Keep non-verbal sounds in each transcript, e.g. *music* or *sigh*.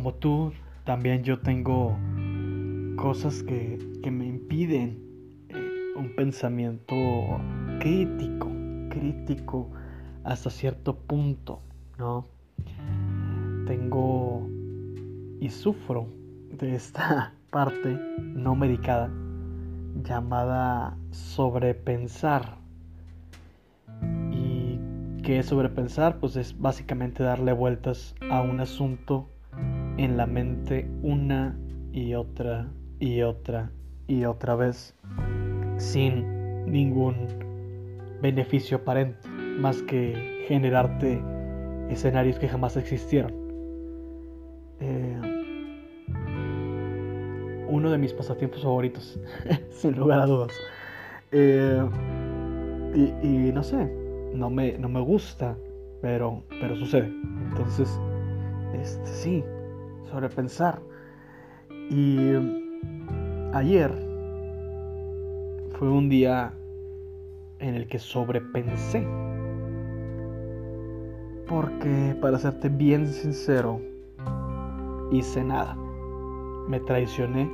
como tú, también yo tengo cosas que, me impiden eh, un pensamiento crítico, crítico hasta cierto punto, ¿no? Tengo y sufro de esta *laughs* parte no medicada llamada sobrepensar. ¿Y qué es sobrepensar? Pues es básicamente darle vueltas a un asunto en la mente una y otra y otra y otra vez sin ningún beneficio aparente más que generarte escenarios que jamás existieron. Eh, uno de mis pasatiempos favoritos, *laughs* sin lugar a dudas. Eh, y, no sé, no me, no me gusta, pero, pero sucede. Entonces, este, sí, sobrepensar. Y ayer fue un día en el que sobrepensé. Porque, para serte bien sincero, hice nada. Me traicioné.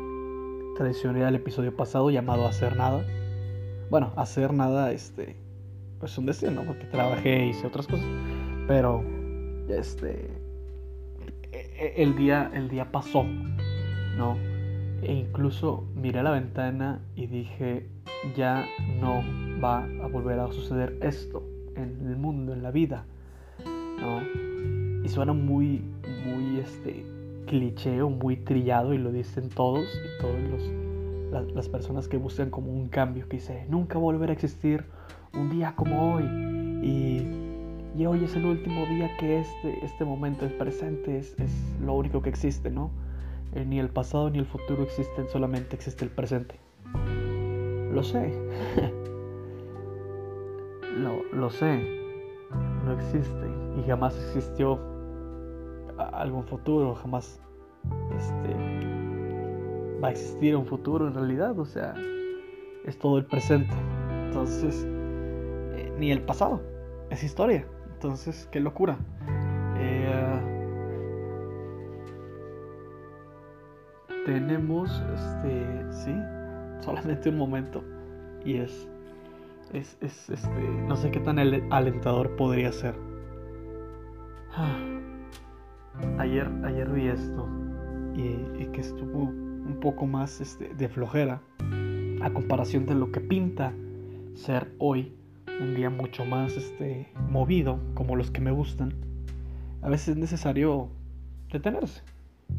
Traicioné al episodio pasado llamado Hacer Nada. Bueno, hacer nada, este, pues un destino, porque trabajé, hice otras cosas. Pero, este, el día, el día pasó, ¿no? E incluso miré a la ventana y dije, ya no va a volver a suceder esto en el mundo, en la vida, ¿no? Y suena muy, muy, este, cliché o muy trillado y lo dicen todos y todas las personas que buscan como un cambio, que dice, nunca volverá a existir un día como hoy y, hoy es el último día que este, este momento, el presente es, es lo único que existe, ¿no? Eh, ni el pasado ni el futuro existen, solamente existe el presente. Lo sé. *laughs* lo, lo sé. No existe y jamás existió algún futuro, jamás este, va a existir un futuro en realidad, o sea, es todo el presente. Entonces, eh, ni el pasado, es historia. Entonces, qué locura. tenemos, este, sí, solamente un momento. Y es, es, es este, no sé qué tan alentador podría ser. Ah, ayer, ayer vi esto y, que estuvo un poco más este, de flojera a comparación de lo que pinta ser hoy un día mucho más este, movido como los que me gustan. A veces es necesario detenerse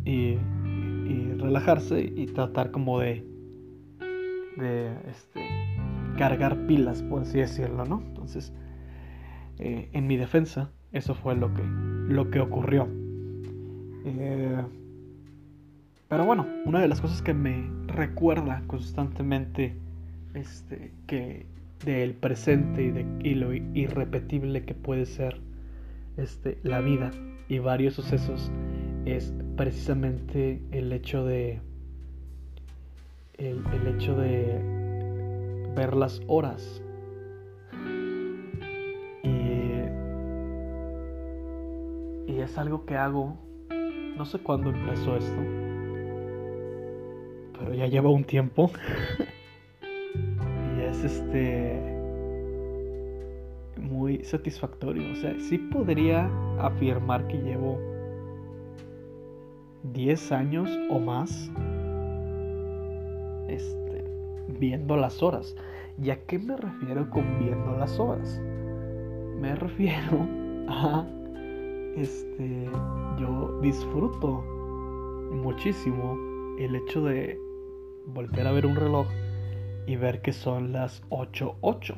y relajarse y tratar como de, de este, cargar pilas, por así decirlo, ¿no? Entonces, eh, en mi defensa, eso fue lo que, lo que ocurrió. Eh, pero bueno, una de las cosas que me recuerda constantemente este, que del presente y, de, y lo irrepetible que puede ser este, la vida y varios sucesos es precisamente el hecho de el, hecho de ver las horas. Y, y es algo que hago no sé cuándo empezó esto pero ya lleva un tiempo *laughs* es este muy satisfactorio o sea sí podría afirmar que llevo 10 años o más este, viendo las horas. ¿Y a qué me refiero con viendo las horas? Me refiero *laughs* a este yo disfruto muchísimo el hecho de volver a ver un reloj y ver que son las 8.8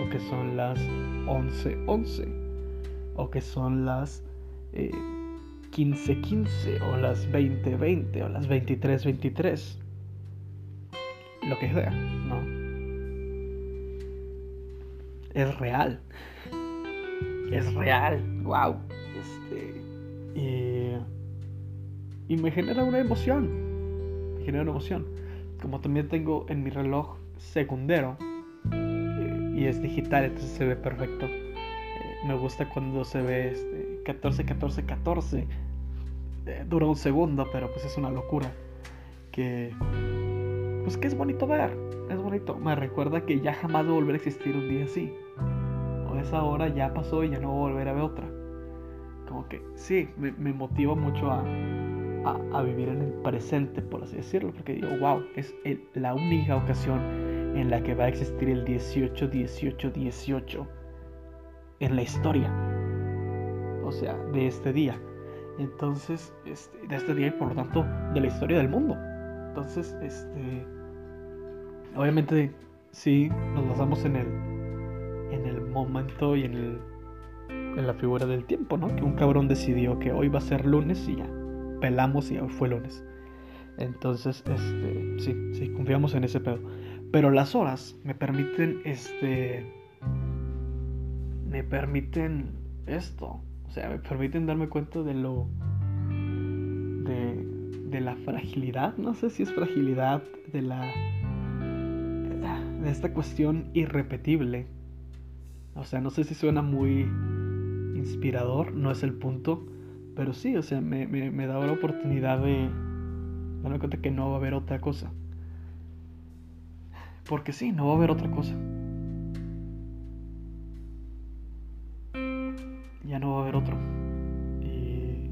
o que son las 11.11 o que son las eh, 15-15 o las 20-20 o las 23-23. Lo que sea, ¿no? Es real. Es real. Wow. Este. Y, y me genera una emoción. Me genera una emoción. Como también tengo en mi reloj secundero. Eh, y es digital, entonces se ve perfecto. Eh, me gusta cuando se ve este, 14, 14, 14. eh, dura un segundo, pero pues es una locura. Que, pues que es bonito ver, es bonito. Me recuerda que ya jamás va a volver a existir un día así. O esa hora ya pasó y ya no voy a volver a ver otra. Como que sí, me, motiva mucho a, a, vivir en el presente, por así decirlo. Porque digo, wow, es la única ocasión en la que va a existir el 18, 18, 18 en la historia. O sea, de este día. Entonces, este, de este día y por lo tanto de la historia del mundo. Entonces, este, obviamente sí nos basamos en el, en el momento y en en la figura del tiempo, ¿no? Que un cabrón decidió que hoy va a ser lunes y ya pelamos y fue. Entonces, este, sí, sí, confiamos en ese pedo. Pero las horas me permiten, este, me permiten esto. O sea, me permiten darme cuenta de lo, de, de la fragilidad, no sé si es fragilidad, de la, de esta cuestión irrepetible. O sea, no sé si suena muy inspirador, no es el punto, pero sí, o sea, me, me, me da la oportunidad de darme cuenta que no va a haber otra cosa. Porque sí, no va a haber otra cosa. Ya no va a haber otro. Y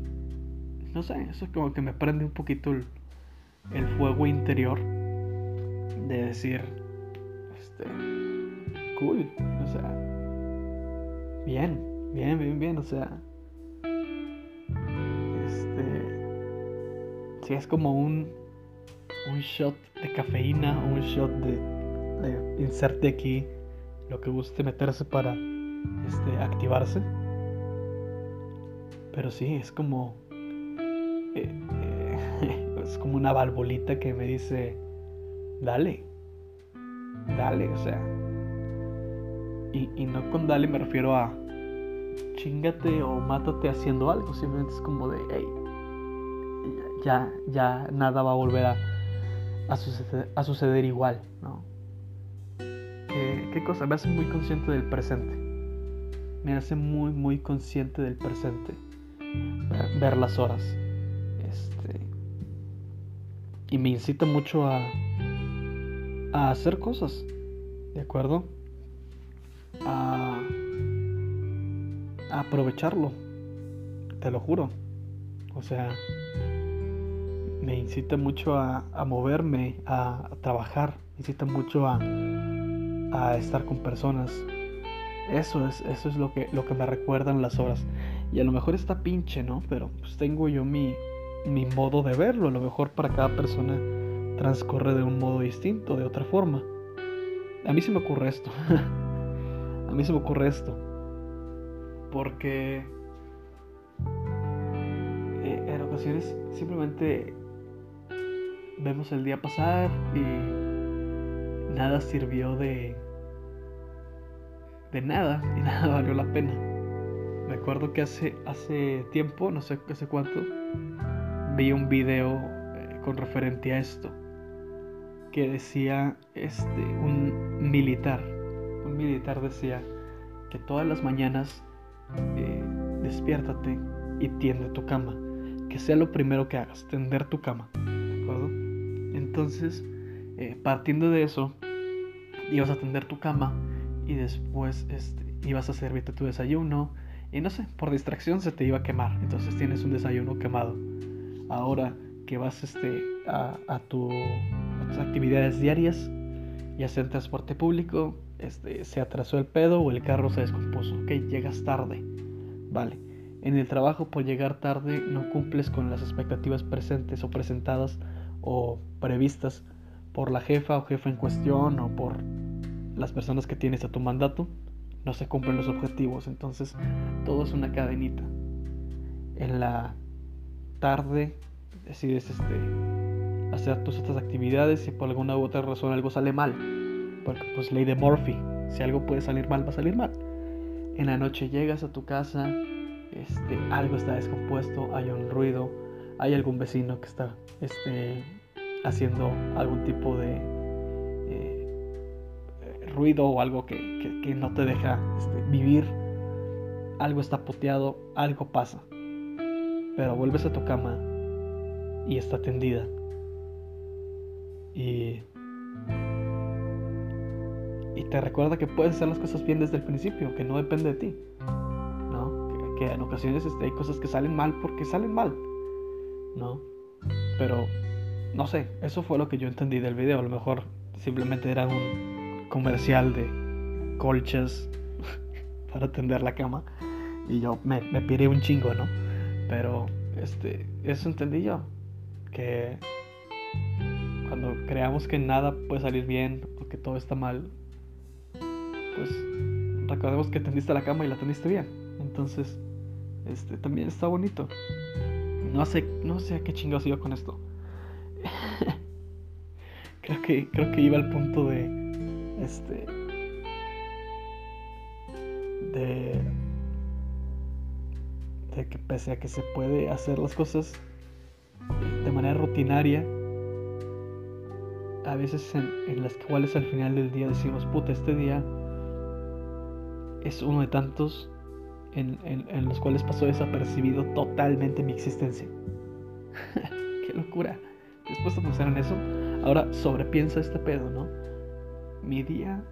no sé, eso es como que me prende un poquito el, el fuego interior de decir, este, cool, o sea, bien, bien, bien, bien, o sea, es como un, un shot de cafeína o un shot de inserte aquí lo que guste meterse para este, activarse. Pero sí, es como. Eh, eh, *laughs* es como una valvolita que me dice: Dale, dale, o sea. Y, y no con dale me refiero a chingate o mátate haciendo algo. Simplemente es como de: Hey, ya, ya nada va a volver a, a, suceder, a suceder igual, ¿no? ¿Qué, cosa? Me hace muy consciente del presente. Me hace muy, muy consciente del presente. Ver, las horas. Este, y me incita mucho a, a hacer cosas. ¿De acuerdo? A aprovecharlo. Te lo juro. O sea, me incita mucho a, a moverme, a, trabajar. Me incita mucho a, a estar con personas. Eso es, eso es lo que, lo que me recuerdan las horas. Y a lo mejor está pinche, ¿no? Pero pues tengo yo mi, mi modo de verlo. A lo mejor para cada persona transcurre de un modo distinto, de otra forma. A mí se me ocurre esto. *laughs* a mí se me ocurre esto. Porque eh, en ocasiones simplemente vemos el día pasar y nada sirvió de de nada y *laughs* nada valió la pena. Me acuerdo que hace hace tiempo, no sé hace cuánto, vi un video eh, con referente a esto que decía este un militar, un militar decía que todas las mañanas eh, despiértate y tiende tu cama, que sea lo primero que hagas, tender tu cama, ¿de acuerdo? Entonces eh, partiendo de eso, ibas a tender tu cama y después este, ibas a servirte tu desayuno y no sé, por distracción se te iba a quemar, entonces tienes un desayuno quemado. Ahora que vas este, a, tus actividades diarias, ya sea en transporte público, este, se atrasó el pedo o el carro se descompuso, ok, llegas tarde, vale. En el trabajo por llegar tarde no cumples con las expectativas presentes o presentadas o previstas por la jefa o jefa en cuestión o por las personas que tienes a tu mandato, no se cumplen los objetivos. Entonces, todo es una cadenita. En la tarde decides este, hacer tus otras actividades y por alguna u otra razón algo sale mal. Porque pues ley de Murphy, si algo puede salir mal, va a salir mal. En la noche llegas a tu casa, este, algo está descompuesto, hay un ruido, hay algún vecino que está este, haciendo algún tipo de eh, ruido o algo que, no te deja este, vivir. Algo está puteado, algo pasa. pero vuelves a tu cama y está tendida. Y y te recuerda que puedes hacer las cosas bien desde el principio, que no depende de ti. ¿No? Que, en ocasiones este, hay cosas que salen mal porque salen mal. ¿No? Pero, no sé, eso fue lo que yo entendí del video. A lo mejor simplemente era un comercial de colchas *laughs* para tender la cama. Y yo me, me un chingo, ¿no? Pero, este, eso entendí yo. Que cuando creamos que nada puede salir bien o que todo está mal, pues recordemos que tendiste la cama y la tendiste bien. Entonces, este también está bonito. No sé, no sé a qué chingados iba con esto. *laughs* creo que creo que iba al punto de este de de que pese a que se puede hacer las cosas de manera rutinaria, a veces en, en las cuales al final del día decimos, puta, este día es uno de tantos en, los cuales pasó desapercibido totalmente mi existencia. *laughs* Qué locura. Después de pensar en eso, ahora sobrepiensa este pedo, ¿no? Mi día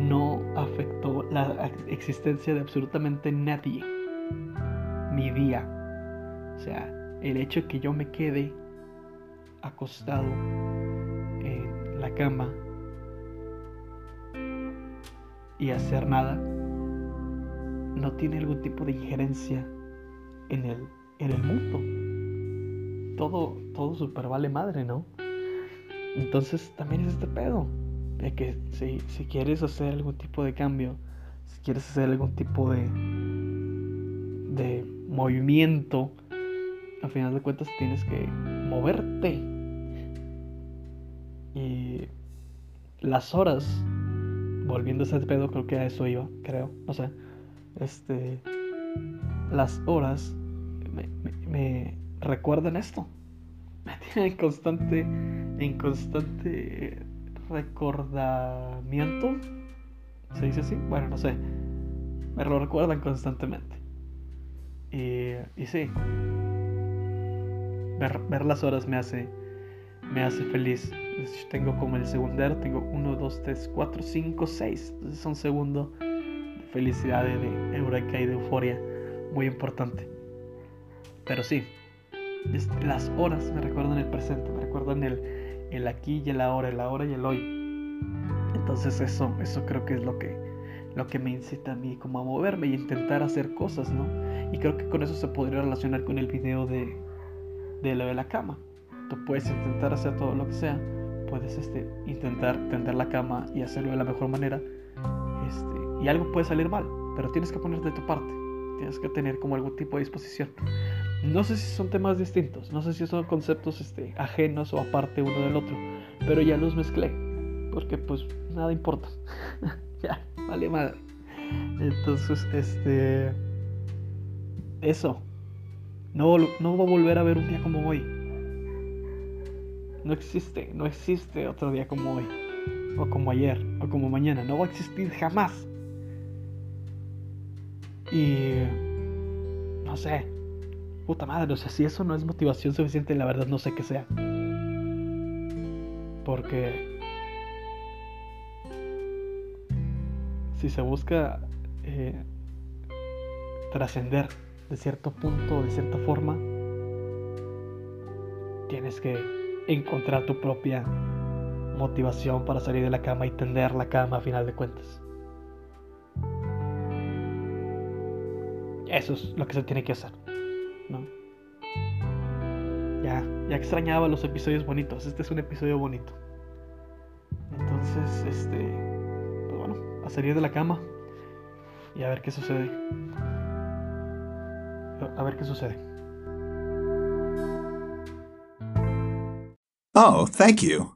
no afectó la existencia de absolutamente nadie. Mi día. O sea, el hecho de que yo me quede acostado en la cama y hacer nada no tiene algún tipo de injerencia en el, en el mundo. Todo, todo super vale madre, ¿no? Entonces también es este pedo. De que si, si quieres hacer algún tipo de cambio, si quieres hacer algún tipo de, de movimiento, al final de cuentas tienes que moverte. Y las horas volviendo a ese pedo, creo que a eso iba, creo, no sé. Este, las horas me, recuerdan esto. Me tienen en constante, en constante recordamiento. ¿Se dice así? Bueno, no sé. Me lo recuerdan constantemente. Y, y sí. Ver, ver las horas me hace, me hace feliz tengo como el segundero, tengo 1, 2, 3, 4, 5, 6. Entonces son segundo felicidad, de, eureka y de euforia. Muy importante. Pero sí, las horas me recuerdan el presente, me recuerdan el, el aquí y el ahora, el ahora y el hoy. Entonces eso, eso creo que es lo que, lo que me incita a mí como a moverme y intentar hacer cosas, ¿no? Y creo que con eso se podría relacionar con el video de, de lo de la cama. Tú puedes intentar hacer todo lo que sea, puedes este, intentar tender la cama y hacerlo de la mejor manera. Y algo puede salir mal, pero tienes que poner de tu parte. Tienes que tener como algún tipo de disposición. No sé si son temas distintos, no sé si son conceptos este, ajenos o aparte uno del otro, pero ya los mezclé, porque pues nada importa. *laughs* ya, vale madre. Entonces, este... Eso. No, no va a volver a ver un día como hoy no existe, no existe otro día como hoy, o como ayer, o como mañana, no va a existir jamás. Y no sé, puta madre, o sea, si eso no es motivación suficiente, la verdad no sé qué sea. Porque si se busca eh, trascender de cierto punto, de cierta forma, tienes que encontrar tu propia motivación para salir de la cama y tender la cama a final de cuentas. Eso es lo que se tiene que hacer, ¿no? Ya, ya extrañaba los episodios bonitos. Este es un episodio bonito. Entonces, este, pues bueno, a salir de la cama y a ver qué sucede. A ver qué sucede. Oh, thank you.